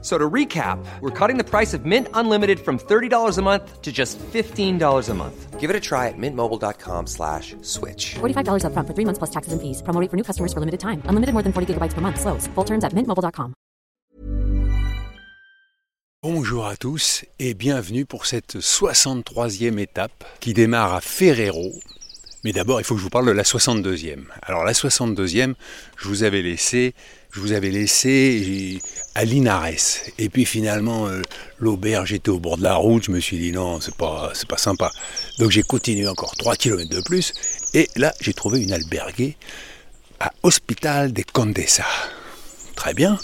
So to recap, we're cutting the price of Mint Unlimited from $30 a month to just $15 a month. Give it a try at mintmobile.com slash switch. $45 upfront for three months plus taxes and fees. Promo rate for new customers for limited time. Unlimited more than 40 gigabytes per month. Slows. Full terms at mintmobile.com. Bonjour à tous et bienvenue pour cette 63e étape qui démarre à Ferrero. Mais d'abord, il faut que je vous parle de la 62e. Alors la 62e, je vous avais laissé, je vous avais laissé à Linares. Et puis finalement, euh, l'auberge était au bord de la route. Je me suis dit non, c'est pas, pas sympa. Donc j'ai continué encore 3 km de plus. Et là, j'ai trouvé une alberguée à Hospital de Condesa. Très bien.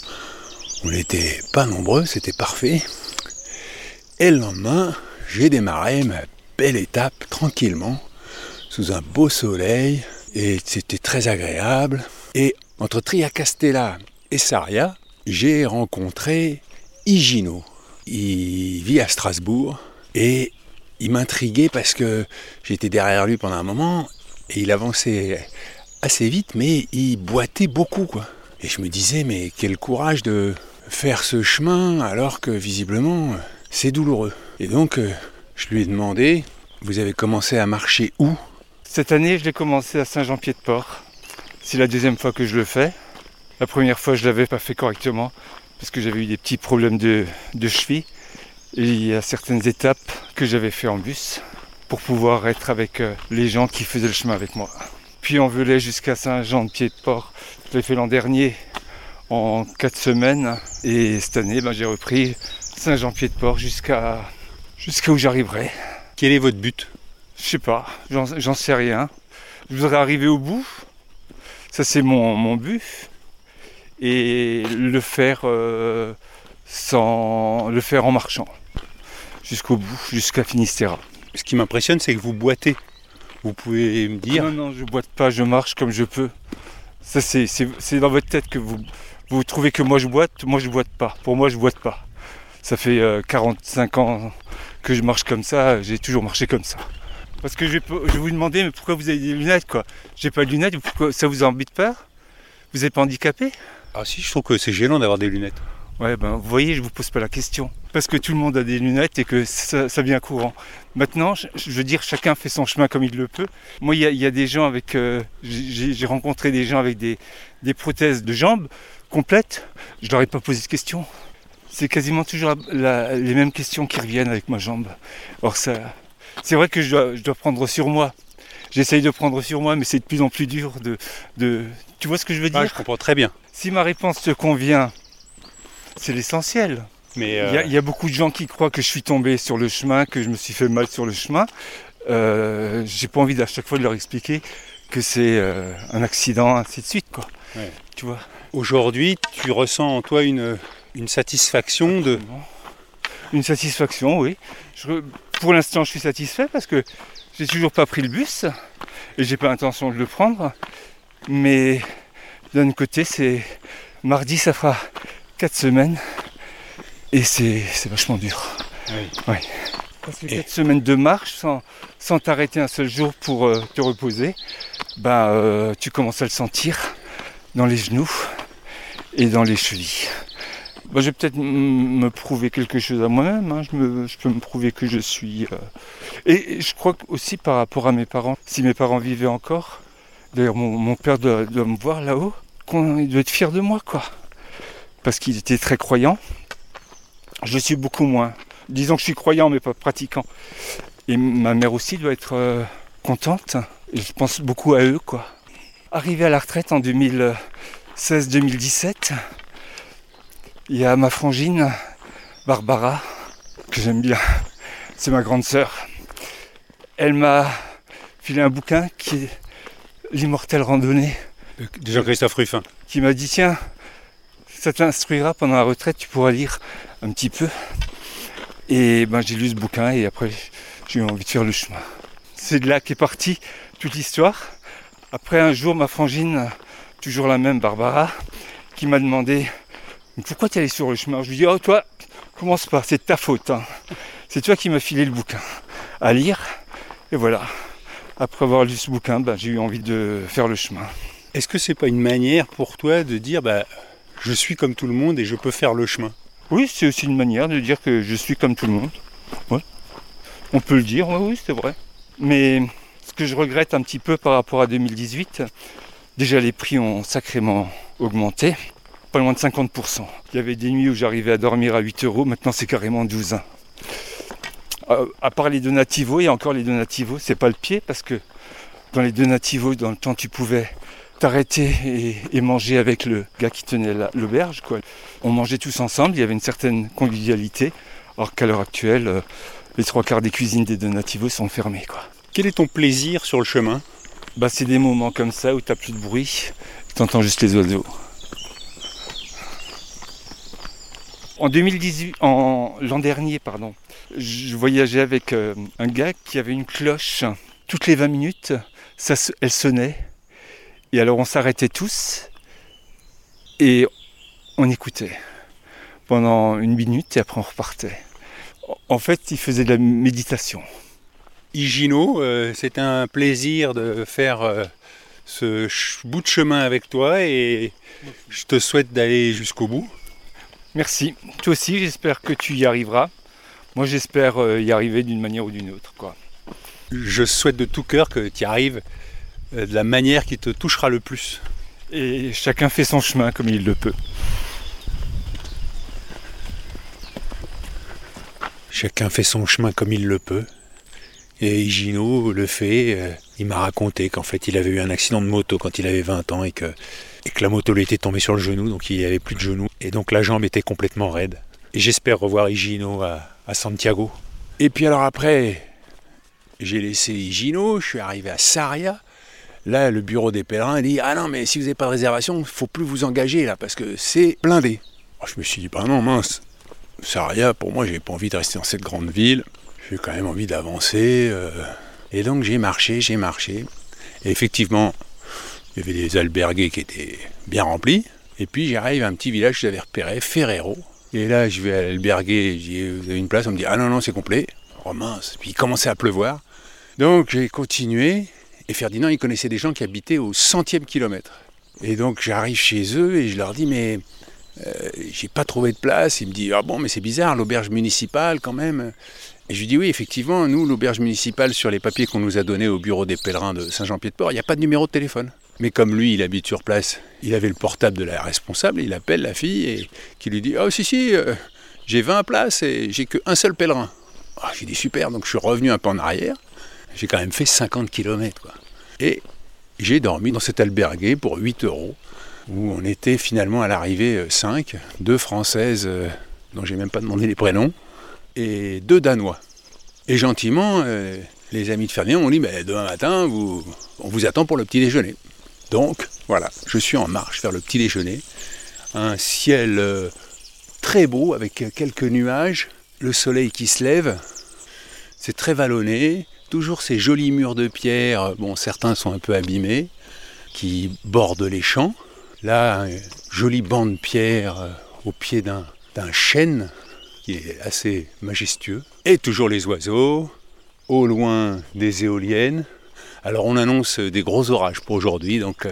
On n'était pas nombreux, c'était parfait. Et le lendemain, j'ai démarré ma belle étape tranquillement, sous un beau soleil, et c'était très agréable. Et entre Triacastella et Saria, j'ai rencontré Higino. Il vit à Strasbourg et il m'intriguait parce que j'étais derrière lui pendant un moment et il avançait assez vite, mais il boitait beaucoup, quoi. Et je me disais, mais quel courage de faire ce chemin alors que visiblement c'est douloureux. Et donc, euh, je lui ai demandé, vous avez commencé à marcher où? Cette année, je l'ai commencé à Saint-Jean-Pied-de-Port. C'est la deuxième fois que je le fais. La première fois, je l'avais pas fait correctement parce que j'avais eu des petits problèmes de, de cheville. Et il y a certaines étapes que j'avais fait en bus pour pouvoir être avec euh, les gens qui faisaient le chemin avec moi. Puis on volait jusqu'à Saint-Jean-de-Pied-de-Port. Je l'ai fait l'an dernier en quatre semaines. Et cette année, ben, j'ai repris Saint-Jean-Pied-de-Port jusqu'à jusqu'à où j'arriverai. Quel est votre but? Je sais pas, j'en sais rien. Je voudrais arriver au bout. Ça, c'est mon, mon but. Et le faire euh, sans le faire en marchant. Jusqu'au bout, jusqu'à Finistère. Ce qui m'impressionne, c'est que vous boitez. Vous pouvez me dire Non, non, je boite pas, je marche comme je peux. Ça, c'est dans votre tête que vous, vous trouvez que moi je boite. Moi, je boite pas. Pour moi, je boite pas. Ça fait euh, 45 ans que je marche comme ça. J'ai toujours marché comme ça. Parce que je vais, pas- je vais vous demander, mais pourquoi vous avez des lunettes, quoi? J'ai pas de lunettes, pourquoi ça vous embête pas Vous n'êtes pas handicapé? Ah si, je trouve que c'est gênant d'avoir des lunettes. Ouais, ben, vous voyez, je vous pose pas la question. Parce que tout le monde a des lunettes et que ça, ça devient courant. Maintenant, je, je veux dire, chacun fait son chemin comme il le peut. Moi, il y a, il y a des gens avec. euh, j'ai rencontré des gens avec des, des prothèses de jambes complètes. Je leur ai pas posé de questions. C'est quasiment toujours la- les mêmes questions qui reviennent avec ma jambe. Or, ça. C'est vrai que je dois, je dois prendre sur moi. J'essaye de prendre sur moi, mais c'est de plus en plus dur de, de. Tu vois ce que je veux dire Ah, je comprends très bien. Si ma réponse te convient, c'est l'essentiel. Mais Il euh, y, a- il y a beaucoup de gens qui croient que je suis tombé sur le chemin, que je me suis fait mal sur le chemin. Euh, J'ai pas envie à chaque fois de leur expliquer que c'est euh, un accident, ainsi de suite, quoi. Ouais. Tu vois? Aujourd'hui, tu ressens en toi une, une satisfaction de... Une satisfaction, oui. Je- pour l'instant, je suis satisfait parce que j'ai toujours pas pris le bus et j'ai pas l'intention de le prendre. Mais d'un côté, c'est mardi, ça fera 4 semaines et c'est vachement dur. Oui. Parce que Et- 4 semaines de marche sans, sans t'arrêter un seul jour pour euh, te reposer, ben, euh, tu commences à le sentir dans les genoux et dans les chevilles. Bah, je vais peut-être me prouver quelque chose à moi-même. hein. Je, peux me prouver que je suis. euh, Et, je crois aussi par rapport à mes parents, si mes parents vivaient encore, d'ailleurs mon, père doit, me voir là-haut, qu'on- il doit être fier de moi, quoi. Parce qu'il était très croyant. Je suis beaucoup moins. Disons que je suis croyant, mais pas pratiquant. Et ma mère aussi doit être euh, contente. Et je pense beaucoup à eux, quoi. Arrivé à la retraite en 2016-2017, il y a ma frangine, Barbara, que j'aime bien. C'est ma grande sœur. Elle m'a filé un bouquin qui est L'immortelle randonnée, de Jean-Christophe Ruffin. qui m'a dit tiens, ça t'instruira pendant la retraite, tu pourras lire un petit peu. Et ben j'ai lu ce bouquin et après j'ai eu envie de faire le chemin. C'est de là qu'est partie toute l'histoire. Après un jour, ma frangine, toujours la même, Barbara, qui m'a demandé Mais pourquoi tu es allé sur le chemin Je lui dis, oh toi, commence pas, c'est de ta faute. hein. C'est toi qui m'as filé le bouquin à lire. Et voilà. Après avoir lu ce bouquin, ben, j'ai eu envie de faire le chemin. Est-ce que c'est pas une manière pour toi de dire bah je suis comme tout le monde et je peux faire le chemin? Oui, c'est aussi une manière de dire que je suis comme tout le monde. Ouais. On peut le dire, oui, oui, c'est vrai. Mais ce que je regrette un petit peu par rapport à 2018, déjà les prix ont sacrément augmenté, pas loin de 50%. Il y avait des nuits où j'arrivais à dormir à 8 euros, maintenant c'est carrément 12. hein. Euh, à part les donativos, et encore les donativos, c'est pas le pied parce que dans les donativos, dans le temps, tu pouvais t'arrêter et, et manger avec le gars qui tenait la- l'auberge. quoi. On mangeait tous ensemble, il y avait une certaine convivialité, alors qu'à l'heure actuelle, euh, les trois quarts des cuisines des donativos sont fermées. Quoi. Quel est ton plaisir sur le chemin? Bah, c'est des moments comme ça où t'as plus de bruit, tu entends juste les oiseaux. En 2018, en l'an dernier, pardon, je voyageais avec euh, un gars qui avait une cloche. Toutes les 20 minutes, ça, elle sonnait. Et alors on s'arrêtait tous et on écoutait pendant une minute et après on repartait. En fait, il faisait de la méditation. Higino, euh, c'est un plaisir de faire euh, ce bout de chemin avec toi et je te souhaite d'aller jusqu'au bout. Merci. Toi aussi, j'espère que tu y arriveras. Moi, j'espère euh, y arriver d'une manière ou d'une autre. Quoi. Je souhaite de tout cœur que tu y arrives euh, de la manière qui te touchera le plus. Et chacun fait son chemin comme il le peut. Chacun fait son chemin comme il le peut. Et Higino le fait. euh, il m'a raconté qu'en fait il avait eu un accident de moto quand il avait 20 ans et que, et que la moto lui était tombée sur le genou, donc il avait plus de genou. Et donc la jambe était complètement raide. Et j'espère revoir Higino à, Santiago. Et puis alors après, j'ai laissé Higino, je suis arrivé à Saria. Là, le bureau des pèlerins dit Ah non, mais si vous n'avez pas de réservation, il ne faut plus vous engager là parce que c'est blindé. Alors, je me suis dit Bah non, mince, Saria, pour moi, j'ai pas envie de rester dans cette grande ville. J'ai quand même envie d'avancer. euh. Et donc j'ai marché, j'ai marché. Et effectivement, il y avait des albergués qui étaient bien remplis. Et puis j'arrive à un petit village que j'avais repéré, Ferrero. Et là, je vais à l'albergué, je dis Vous avez une place? On me dit Ah non, non, c'est complet. Oh mince. Puis il commençait à pleuvoir. Donc j'ai continué. Et Ferdinand, il connaissait des gens qui habitaient au centième kilomètre. Et donc j'arrive chez eux et je leur dis Mais euh, j'ai pas trouvé de place. Il me dit Ah bon, mais c'est bizarre, l'auberge municipale quand même. Et je lui dis Oui, effectivement, nous, l'auberge municipale, sur les papiers qu'on nous a donnés au bureau des pèlerins de Saint-Jean-Pied-de-Port, il n'y a pas de numéro de téléphone. Mais comme lui, il habite sur place, il avait le portable de la responsable, il appelle la fille et qui lui dit Oh, si, si, euh, j'ai 20 places et j'ai qu'un seul pèlerin. Ah, j'ai dit Super, donc je suis revenu un peu en arrière. J'ai quand même fait 50 km. Et j'ai dormi dans cet albergué pour 8 euros, où on était finalement à l'arrivée 5, deux françaises euh, dont j'ai même pas demandé les prénoms, et deux danois. Et gentiment, euh, les amis de Ferdinand m'ont dit bah, demain matin, on vous attend pour le petit déjeuner. Donc voilà, je suis en marche vers le petit déjeuner. Un ciel euh, très beau avec quelques nuages, le soleil qui se lève, c'est très vallonné, toujours ces jolis murs de pierre, bon certains sont un peu abîmés, qui bordent les champs. Là, un joli banc de pierre euh, au pied d'un chêne qui est assez majestueux. Et toujours les oiseaux, au loin des éoliennes. Alors on annonce des gros orages pour aujourd'hui, donc euh,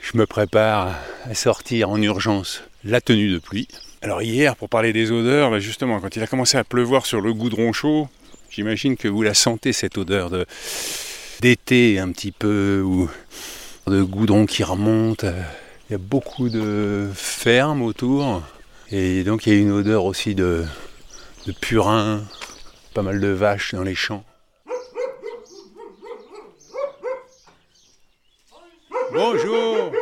je me prépare à sortir en urgence la tenue de pluie. Alors hier, pour parler des odeurs, bah, justement, quand il a commencé à pleuvoir sur le goudron chaud, j'imagine que vous la sentez cette odeur de d'été un petit peu, ou de goudron qui remonte. Il y a beaucoup de fermes autour, et donc il y a une odeur aussi de, de purin, pas mal de vaches dans les champs. Bonjour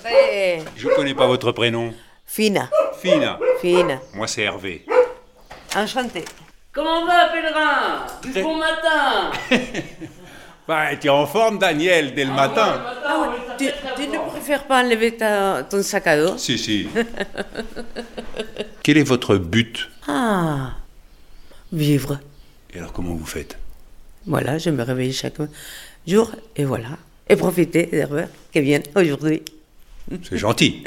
Très Je connais pas votre prénom. fine, Fina. fine. Moi c'est Hervé. Enchanté. Comment va, pèlerin? Du bon matin Bah, tu es en forme, Daniel, dès le matin. Tu, tu ne préfères pas enlever ta- ton sac à dos? Si, si. Quel est votre but? Ah, vivre. Et alors comment vous faites? Voilà, je me réveille chaque jour et voilà. Et profiter des herbes qui viennent aujourd'hui. C'est gentil.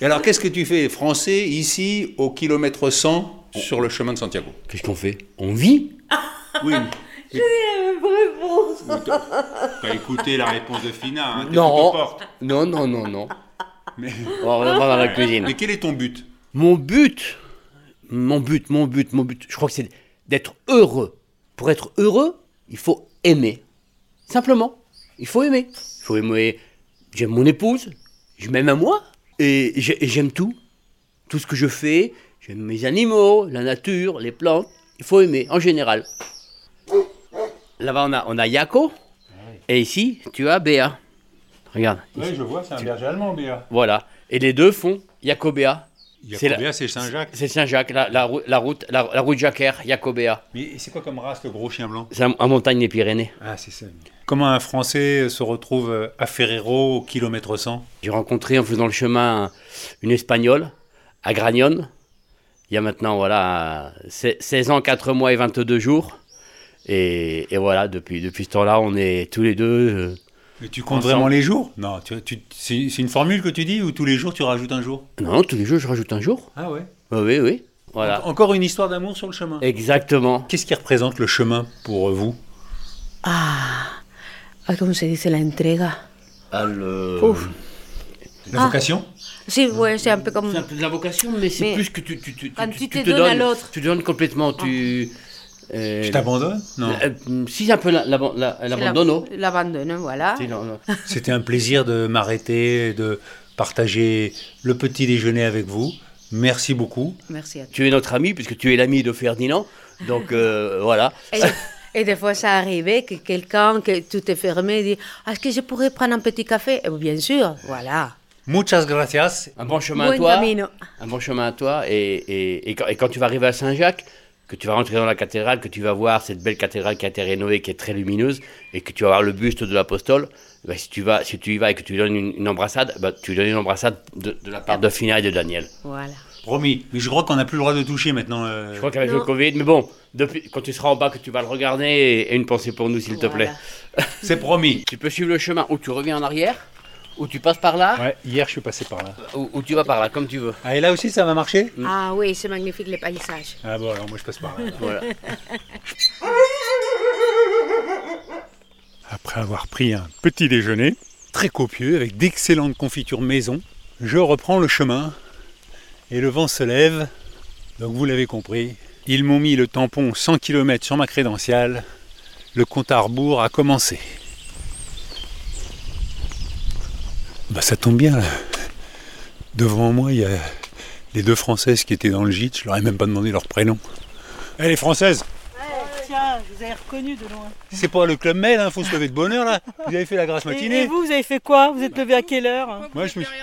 Et alors, qu'est-ce que tu fais français ici au kilomètre 100 sur le chemin de Santiago? Qu'est-ce qu'on fait? On vit? Oui. Je dis la même réponse. T'as écouté la réponse de Fina, hein, Non. Non, non, non, non. Mais, On va dans la cuisine. mais quel est ton but? Mon but, mon but, mon but, mon but, je crois que c'est d'être heureux. Pour être heureux, il faut aimer. Simplement, il faut aimer. Il faut aimer. J'aime mon épouse, je m'aime à moi, et j'ai- et j'aime tout. Tout ce que je fais, j'aime mes animaux, la nature, les plantes. Il faut aimer, en général. Là-bas, on a, on a Yako, et ici, tu as Béa. Regarde, Oui, je vois, c'est un berger allemand, Béa. voilà. Et les deux font Yako-Béa. C'est la- Béa, c'est Saint-Jacques. C'est Saint-Jacques, la, la, rou- la route, la, la route Jacquer, Jacobéa. Mais c'est quoi comme race, le gros chien blanc? C'est en, en montagne des Pyrénées. Ah, c'est ça. Comment un Français se retrouve euh, à Ferrero au kilomètre 100 J'ai rencontré en faisant le chemin une Espagnole à Gragnone. Il y a maintenant voilà, se- 16 ans, 4 mois et 22 jours. Et, et voilà, depuis, depuis ce temps-là, on est tous les deux. Mais tu comptes Ensemble. vraiment les jours? Non, tu, tu- c'est c'est une formule que tu dis ou tous les jours tu rajoutes un jour? Non, tous les jours, je rajoute un jour. Ah ouais? Oui, oui, oui. Voilà. En- Encore une histoire d'amour sur le chemin. Exactement. Qu'est-ce qui représente le chemin pour vous? Ah, ¿cómo se dice la entrega? Ah, le-. La vocation? Sí, ouais, c'est un peu comme. C'est un peu de la vocation, mais c'est Mais plus que tu, tu, tu, quand tu, tu tu te donnes à l'autre. Tu te donnes complètement. Tu, euh, Je t'abandonne Non. euh, si, c'est un peu la- la- L'abandonne, voilà. Si, non, non. C'était un plaisir de m'arrêter, de partager le petit déjeuner avec vous. Merci beaucoup. Merci à toi. Tu es notre ami, puisque tu es l'ami de Ferdinand. Donc euh, voilà. Et, et des fois, ça arrivait que quelqu'un, que tout est fermé, dit Est-ce que je pourrais prendre un petit café? Eh Bien sûr, voilà. Muchas gracias. Un bon chemin à toi. camino. Un bon chemin à toi. Et, et, et, quand, et quand tu vas arriver à Saint-Jacques, que tu vas rentrer dans la cathédrale, que tu vas voir cette belle cathédrale qui a été rénovée, qui est très lumineuse, et que tu vas voir le buste de l'apostole, ben, si, tu vas, si tu y vas et que tu lui donnes une, une embrassade, ben, tu lui donnes une embrassade de, de la part de Fina et de Daniel. Voilà. Promis. Mais je crois qu'on n'a plus le droit de toucher maintenant. euh. Je crois qu'avec le Covid, mais bon, depuis, quand tu seras en bas, que tu vas le regarder, et, et une pensée pour nous, s'il te plaît. C'est promis. Tu peux suivre le chemin où tu reviens en arrière, ou tu passes par là, Ouais, hier je suis passé par là. ou, ou tu vas par là, comme tu veux. Ah, et là aussi ça va marcher Ah oui, c'est magnifique les paysages. Ah bon, alors moi je passe par là. Voilà. Après avoir pris un petit déjeuner, très copieux, avec d'excellentes confitures maison, je reprends le chemin et le vent se lève. Donc vous l'avez compris, ils m'ont mis le tampon 100 km sur ma crédentiale. Le compte à rebours a commencé. Bah ça tombe bien. Devant moi, il y a les deux Françaises qui étaient dans le gîte. Je leur ai même pas demandé leur prénom. Eh les Françaises Tiens, vous avez reconnu de loin. C'est pas le club Med, hein, faut se lever de bonne heure là. Vous avez fait la grasse matinée. et vous, vous avez fait quoi? Vous êtes levé à quelle heure? Moi je me suis.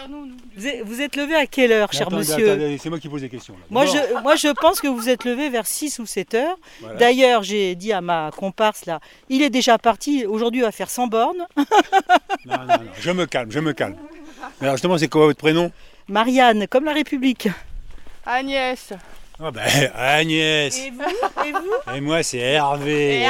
vous êtes, vous êtes levé à quelle heure, cher Attendez, monsieur? attendez, c'est moi qui pose des questions. là. moi je, moi, je pense que vous êtes levé vers 6 ou 7 heures. Voilà. D'ailleurs, j'ai dit à ma comparse là, il est déjà parti. Aujourd'hui, il va faire 100 bornes. Non, non, non, je me calme, je me calme. Alors justement, c'est quoi votre prénom? Marianne, comme la République. Agnès. Ah ben Agnès. Et vous Et vous Et moi c'est Hervé.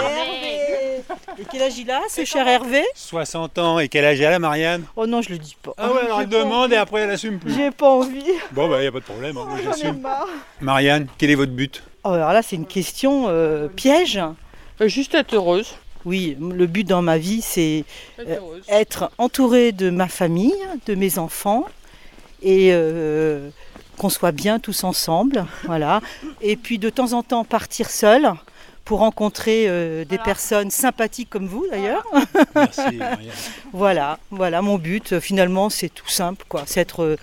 Et quel âge il a, ce cher Hervé 60 ans. Et quel âge elle a Marianne Oh non, je le dis pas. Ah ouais, alors elle pas demande et envie. après elle assume plus. J'ai pas envie. Bon bah y a pas de problème, hein, moi ai j'assume. Marianne, quel est votre but Oh, alors là, c'est une question euh, piège. Juste être heureuse. Oui, le but dans ma vie, c'est Être Euh, être entourée de ma famille, de mes enfants, et euh, qu'on soit bien tous ensemble, voilà. Et puis de temps en temps partir seule pour rencontrer euh, des personnes sympathiques comme vous d'ailleurs. Merci Marianne. Voilà, voilà mon but. Finalement, c'est tout simple, quoi. C'est être euh,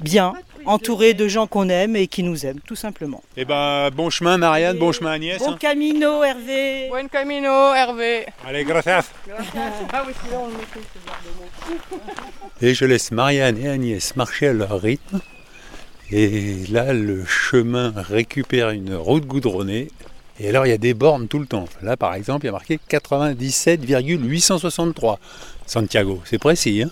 bien, entouré de gens qu'on aime et qui nous aiment, tout simplement. Eh ben bon chemin Marianne, bon chemin Agnès. Bon hein. camino, Hervé. Buen camino, Hervé. Allez, gracias. Ah oui, c'est là on le mettait, ce Et je laisse Marianne et Agnès marcher à leur rythme. Et là, le chemin récupère une route goudronnée. Et alors, il y a des bornes tout le temps. Là, par exemple, il y a marqué 97,863 Santiago. C'est précis, hein?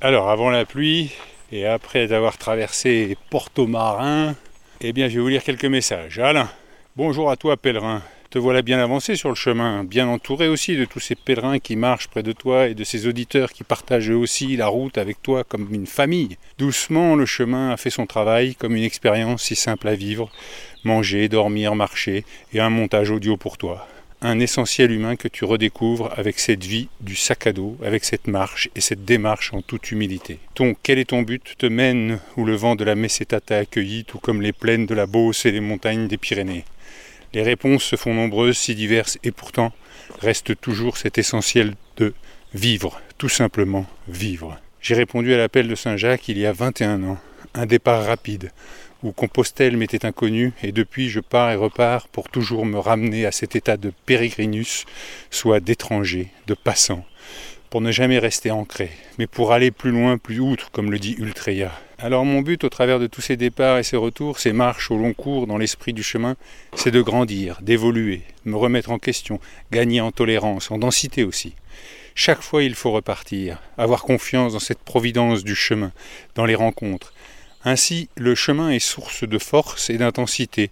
Alors, avant la pluie, et après avoir traversé Porto Marin, eh bien, je vais vous lire quelques messages. Alain, bonjour à toi, pèlerin. Te voilà bien avancé sur le chemin, bien entouré aussi de tous ces pèlerins qui marchent près de toi et de ces auditeurs qui partagent aussi la route avec toi comme une famille. Doucement, le chemin a fait son travail comme une expérience si simple à vivre, manger, dormir, marcher et un montage audio pour toi un essentiel humain que tu redécouvres avec cette vie du sac à dos, avec cette marche et cette démarche en toute humilité. Ton quel est ton but te mène où le vent de la Meseta t'a accueilli, tout comme les plaines de la Beauce et les montagnes des Pyrénées. Les réponses se font nombreuses, si diverses, et pourtant reste toujours cet essentiel de vivre, tout simplement vivre. J'ai répondu à l'appel de Saint-Jacques il y a 21 ans, un départ rapide, où Compostelle m'était inconnu, et depuis je pars et repars pour toujours me ramener à cet état de pérégrinus, soit d'étranger, de passant, pour ne jamais rester ancré, mais pour aller plus loin, plus outre, comme le dit Ultreya. Alors mon but au travers de tous ces départs et ces retours, ces marches au long cours dans l'esprit du chemin, c'est de grandir, d'évoluer, me remettre en question, gagner en tolérance, en densité aussi. Chaque fois il faut repartir, avoir confiance dans cette providence du chemin, dans les rencontres, ainsi, le chemin est source de force et d'intensité,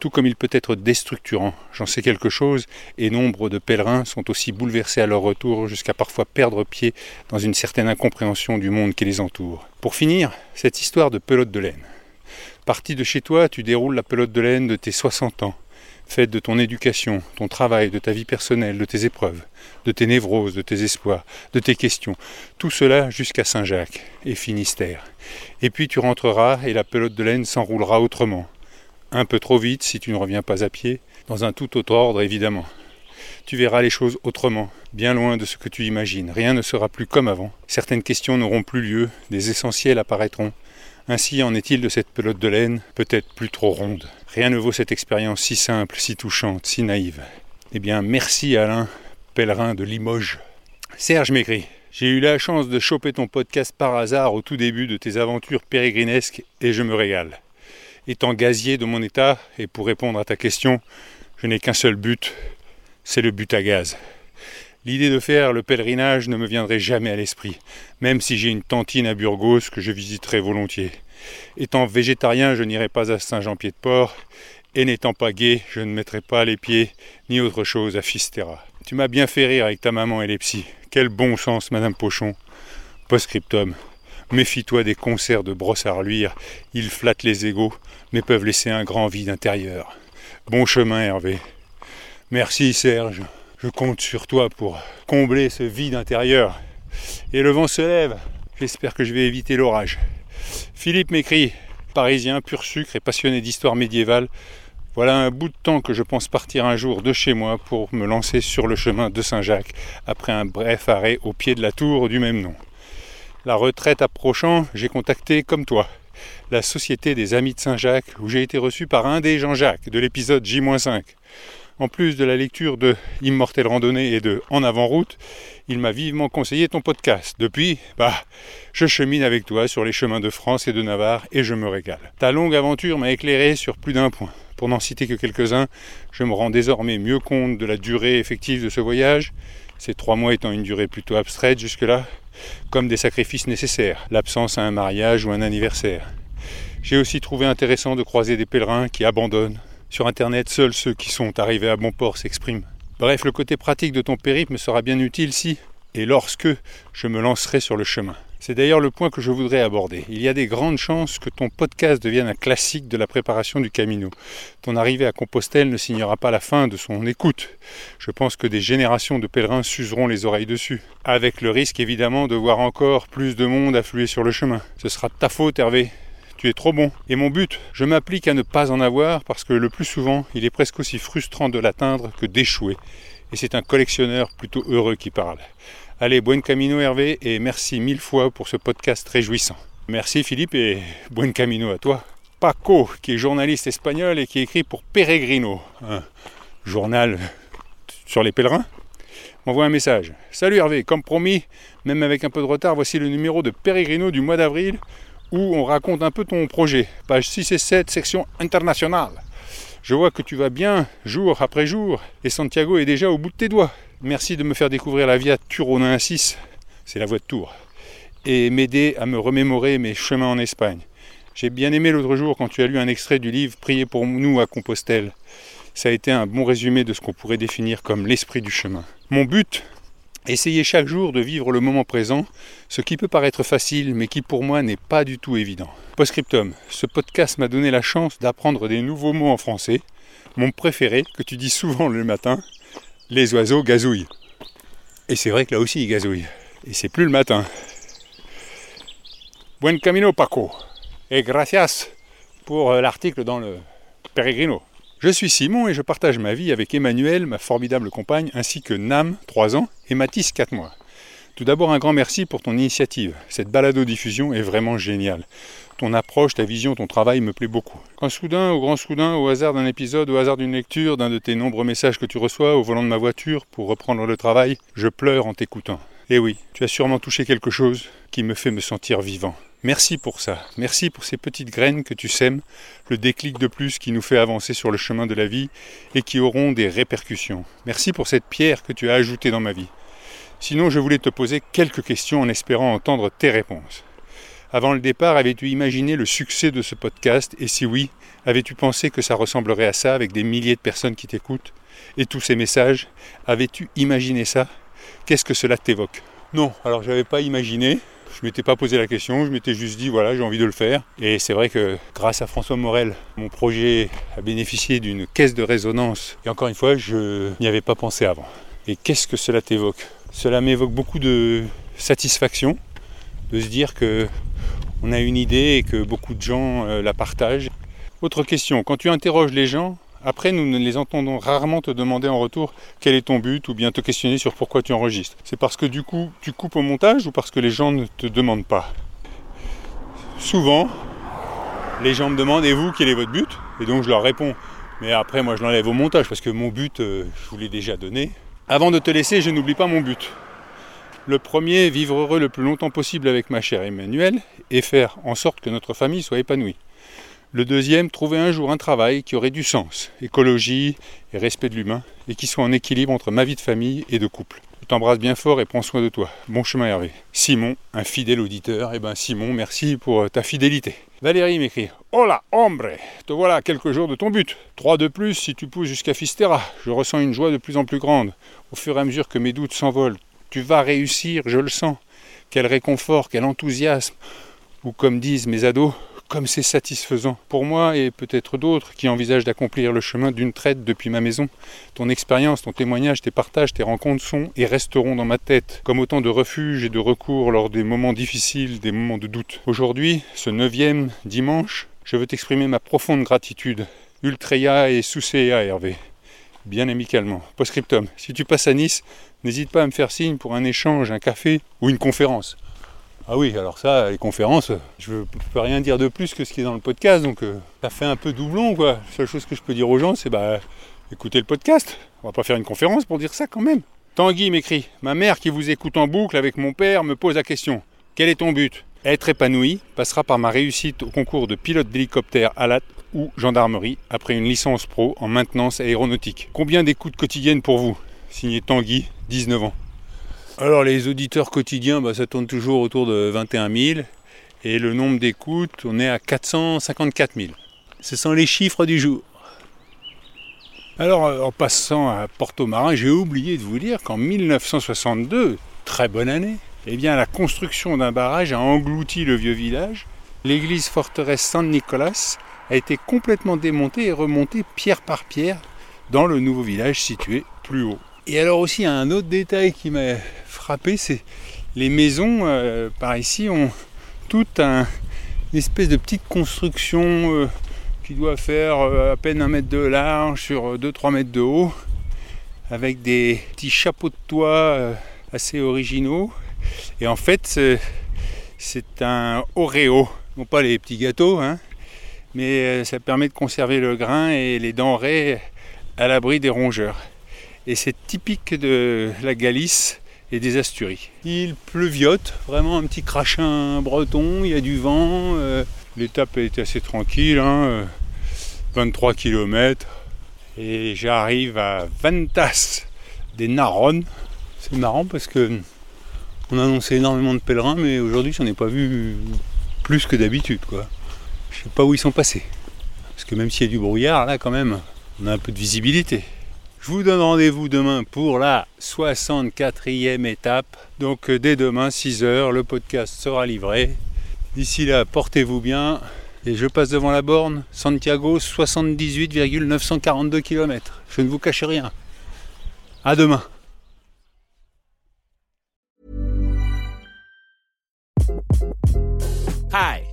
tout comme il peut être déstructurant. J'en sais quelque chose, et nombre de pèlerins sont aussi bouleversés à leur retour jusqu'à parfois perdre pied dans une certaine incompréhension du monde qui les entoure. Pour finir, cette histoire de pelote de laine. Parti de chez toi, tu déroules la pelote de laine de tes 60 ans faite de ton éducation, ton travail, de ta vie personnelle, de tes épreuves, de tes névroses, de tes espoirs, de tes questions, tout cela jusqu'à Saint-Jacques et Finistère. Et puis tu rentreras et la pelote de laine s'enroulera autrement. Un peu trop vite si tu ne reviens pas à pied, dans un tout autre ordre évidemment. Tu verras les choses autrement, bien loin de ce que tu imagines. Rien ne sera plus comme avant. Certaines questions n'auront plus lieu, des essentiels apparaîtront, ainsi en est-il de cette pelote de laine, peut-être plus trop ronde. Rien ne vaut cette expérience si simple, si touchante, si naïve. Eh bien, merci Alain, pèlerin de Limoges. Serge m'écrit J'ai eu la chance de choper ton podcast par hasard au tout début de tes aventures pérégrinesques et je me régale. Étant gazier de mon état, et pour répondre à ta question, je n'ai qu'un seul but, c'est le but à gaz. L'idée de faire le pèlerinage ne me viendrait jamais à l'esprit, même si j'ai une tantine à Burgos que je visiterai volontiers. Étant végétarien, je n'irai pas à Saint-Jean-Pied-de-Port, et n'étant pas gay, je ne mettrai pas les pieds ni autre chose à Fisterra. Tu m'as bien fait rire avec ta maman et les psys. Quel bon sens, Madame Pochon. Postscriptum. Méfie-toi des concerts de brossard luire. Ils flattent les égaux, mais peuvent laisser un grand vide intérieur. Bon chemin, Hervé. Merci, Serge. Je compte sur toi pour combler ce vide intérieur. Et le vent se lève. J'espère que je vais éviter l'orage. Philippe m'écrit Parisien, pur sucre et passionné d'histoire médiévale. Voilà un bout de temps que je pense partir un jour de chez moi pour me lancer sur le chemin de Saint-Jacques après un bref arrêt au pied de la tour du même nom. La retraite approchant, j'ai contacté, comme toi, la Société des Amis de Saint-Jacques où j'ai été reçu par un des Jean-Jacques de l'épisode J-5. En plus de la lecture de Immortelle Randonnée et de En avant route, il m'a vivement conseillé ton podcast. Depuis, bah, je chemine avec toi sur les chemins de France et de Navarre et je me régale. Ta longue aventure m'a éclairé sur plus d'un point. Pour n'en citer que quelques-uns, je me rends désormais mieux compte de la durée effective de ce voyage, ces trois mois étant une durée plutôt abstraite jusque-là, comme des sacrifices nécessaires, l'absence à un mariage ou un anniversaire. J'ai aussi trouvé intéressant de croiser des pèlerins qui abandonnent, sur Internet, seuls ceux qui sont arrivés à bon port s'expriment. Bref, le côté pratique de ton périple me sera bien utile si et lorsque je me lancerai sur le chemin. C'est d'ailleurs le point que je voudrais aborder. Il y a des grandes chances que ton podcast devienne un classique de la préparation du Camino. Ton arrivée à Compostelle ne signera pas la fin de son écoute. Je pense que des générations de pèlerins s'useront les oreilles dessus, avec le risque évidemment de voir encore plus de monde affluer sur le chemin. Ce sera ta faute Hervé, tu es trop bon. Et mon but, je m'applique à ne pas en avoir parce que le plus souvent, il est presque aussi frustrant de l'atteindre que d'échouer. Et c'est un collectionneur plutôt heureux qui parle. Allez, buen camino Hervé et merci mille fois pour ce podcast réjouissant. Merci Philippe et buen camino à toi. Paco, qui est journaliste espagnol et qui écrit pour Peregrino, un journal sur les pèlerins, m'envoie un message. Salut Hervé, comme promis, même avec un peu de retard, voici le numéro de Peregrino du mois d'avril où on raconte un peu ton projet. Page 6 et 7, section internationale. Je vois que tu vas bien jour après jour et Santiago est déjà au bout de tes doigts. Merci de me faire découvrir la Via Turonin 6, c'est la voie de Tours, et m'aider à me remémorer mes chemins en Espagne. J'ai bien aimé l'autre jour quand tu as lu un extrait du livre Priez pour nous à Compostelle. Ça a été un bon résumé de ce qu'on pourrait définir comme l'esprit du chemin. Mon but Essayer chaque jour de vivre le moment présent, ce qui peut paraître facile, mais qui pour moi n'est pas du tout évident. Postscriptum, ce podcast m'a donné la chance d'apprendre des nouveaux mots en français. Mon préféré, que tu dis souvent le matin, les oiseaux gazouillent. Et c'est vrai que là aussi ils gazouillent. Et c'est plus le matin. Buen camino Paco. Et gracias pour euh, l'article dans le Peregrino. Je suis Simon et je partage ma vie avec Emmanuel, ma formidable compagne, ainsi que Nam, 3 ans, et Mathis, 4 mois. Tout d'abord un grand merci pour ton initiative. Cette balado-diffusion est vraiment géniale. Ton approche, ta vision, ton travail me plaît beaucoup. Quand soudain, au grand soudain, au hasard d'un épisode, au hasard d'une lecture, d'un de tes nombreux messages que tu reçois au volant de ma voiture pour reprendre le travail, je pleure en t'écoutant. Et oui, tu as sûrement touché quelque chose qui me fait me sentir vivant. Merci pour ça. Merci pour ces petites graines que tu sèmes, le déclic de plus qui nous fait avancer sur le chemin de la vie et qui auront des répercussions. Merci pour cette pierre que tu as ajoutée dans ma vie. Sinon, je voulais te poser quelques questions en espérant entendre tes réponses. Avant le départ, avais-tu imaginé le succès de ce podcast? Et si oui, avais-tu pensé que ça ressemblerait à ça avec des milliers de personnes qui t'écoutent? Et tous ces messages Avais-tu imaginé ça? Qu'est-ce que cela t'évoque? Non, alors je n'avais pas imaginé. Je m'étais pas posé la question, je m'étais juste dit voilà, j'ai envie de le faire. Et c'est vrai que grâce à François Morel, mon projet a bénéficié d'une caisse de résonance. Et encore une fois, je n'y avais pas pensé avant. Et qu'est-ce que cela t'évoque? Cela m'évoque beaucoup de satisfaction, de se dire que on a une idée et que beaucoup de gens euh, la partagent. Autre question, quand tu interroges les gens, après, nous ne les entendons rarement te demander en retour quel est ton but ou bien te questionner sur pourquoi tu enregistres. C'est parce que du coup, tu coupes au montage ou parce que les gens ne te demandent pas? Souvent, les gens me demandent et vous, quel est votre but? Et donc je leur réponds. Mais après, moi, je l'enlève au montage parce que mon but, euh, je vous l'ai déjà donné. Avant de te laisser, je n'oublie pas mon but. Le premier, vivre heureux le plus longtemps possible avec ma chère Emmanuelle et faire en sorte que notre famille soit épanouie. Le deuxième, trouver un jour un travail qui aurait du sens, écologie et respect de l'humain, et qui soit en équilibre entre ma vie de famille et de couple. Je t'embrasse bien fort et prends soin de toi. Bon chemin Hervé. Simon, un fidèle auditeur. Eh ben Simon, merci pour ta fidélité. Valérie m'écrit Hola, hombre Te voilà quelques jours de ton but. Trois de plus si tu pousses jusqu'à Fistera. Je ressens une joie de plus en plus grande. Au fur et à mesure que mes doutes s'envolent, tu vas réussir, je le sens. Quel réconfort, quel enthousiasme. Ou comme disent mes ados, comme c'est satisfaisant pour moi et peut-être d'autres qui envisagent d'accomplir le chemin d'une traite depuis ma maison. Ton expérience, ton témoignage, tes partages, tes rencontres sont et resteront dans ma tête comme autant de refuges et de recours lors des moments difficiles, des moments de doute. Aujourd'hui, ce neuvième dimanche, je veux t'exprimer ma profonde gratitude. Ultreya et Soucea Hervé. Bien amicalement. Postscriptum. Si tu passes à Nice, n'hésite pas à me faire signe pour un échange, un café ou une conférence. Ah oui, alors ça, les conférences, je ne peux rien dire de plus que ce qui est dans le podcast, donc euh, ça fait un peu doublon, quoi. La seule chose que je peux dire aux gens, c'est bah écoutez le podcast. On va pas faire une conférence pour dire ça quand même. Tanguy m'écrit Ma mère qui vous écoute en boucle avec mon père me pose la question Quel est ton but? Être épanoui passera par ma réussite au concours de pilote d'hélicoptère à la ou gendarmerie après une licence pro en maintenance aéronautique. Combien d'écoutes quotidiennes pour vous? Signé Tanguy, 19 ans. Alors les auditeurs quotidiens, bah, ça tourne toujours autour de 21 000. Et le nombre d'écoutes, on est à 454 000. Ce sont les chiffres du jour. Alors euh, en passant à Porto Marin, j'ai oublié de vous dire qu'en 1962, très bonne année, eh bien la construction d'un barrage a englouti le vieux village. L'église forteresse San Nicolas a été complètement démontée et remontée pierre par pierre dans le nouveau village situé plus haut. Et alors aussi un autre détail qui m'a frappé, c'est les maisons euh, par ici ont toute un, une espèce de petite construction euh, qui doit faire euh, à peine un mètre de large sur 2-3 mètres de haut, avec des petits chapeaux de toit assez originaux. Et en fait, c'est un Oreo, non pas les petits gâteaux, hein, mais ça permet de conserver le grain et les denrées à l'abri des rongeurs et c'est typique de la Galice et des Asturies. Il pleuviote, vraiment un petit crachin breton, il y a du vent, euh, l'étape est assez tranquille, 23 hein, euh, km, et j'arrive à Ventas des Naronnes. C'est marrant parce que on a annoncé énormément de pèlerins, mais aujourd'hui j'en ai pas vu plus que d'habitude. Quoi. Je sais pas où ils sont passés. Parce que même s'il y a du brouillard, là quand même, On a un peu de visibilité. Je vous donne rendez-vous demain pour la 64e étape. Donc euh, dès demain, 6h, le podcast sera livré. D'ici là, portez-vous bien. Et je passe devant la borne, Santiago, 78,942 km. Je ne vous cache rien. À demain. Hi,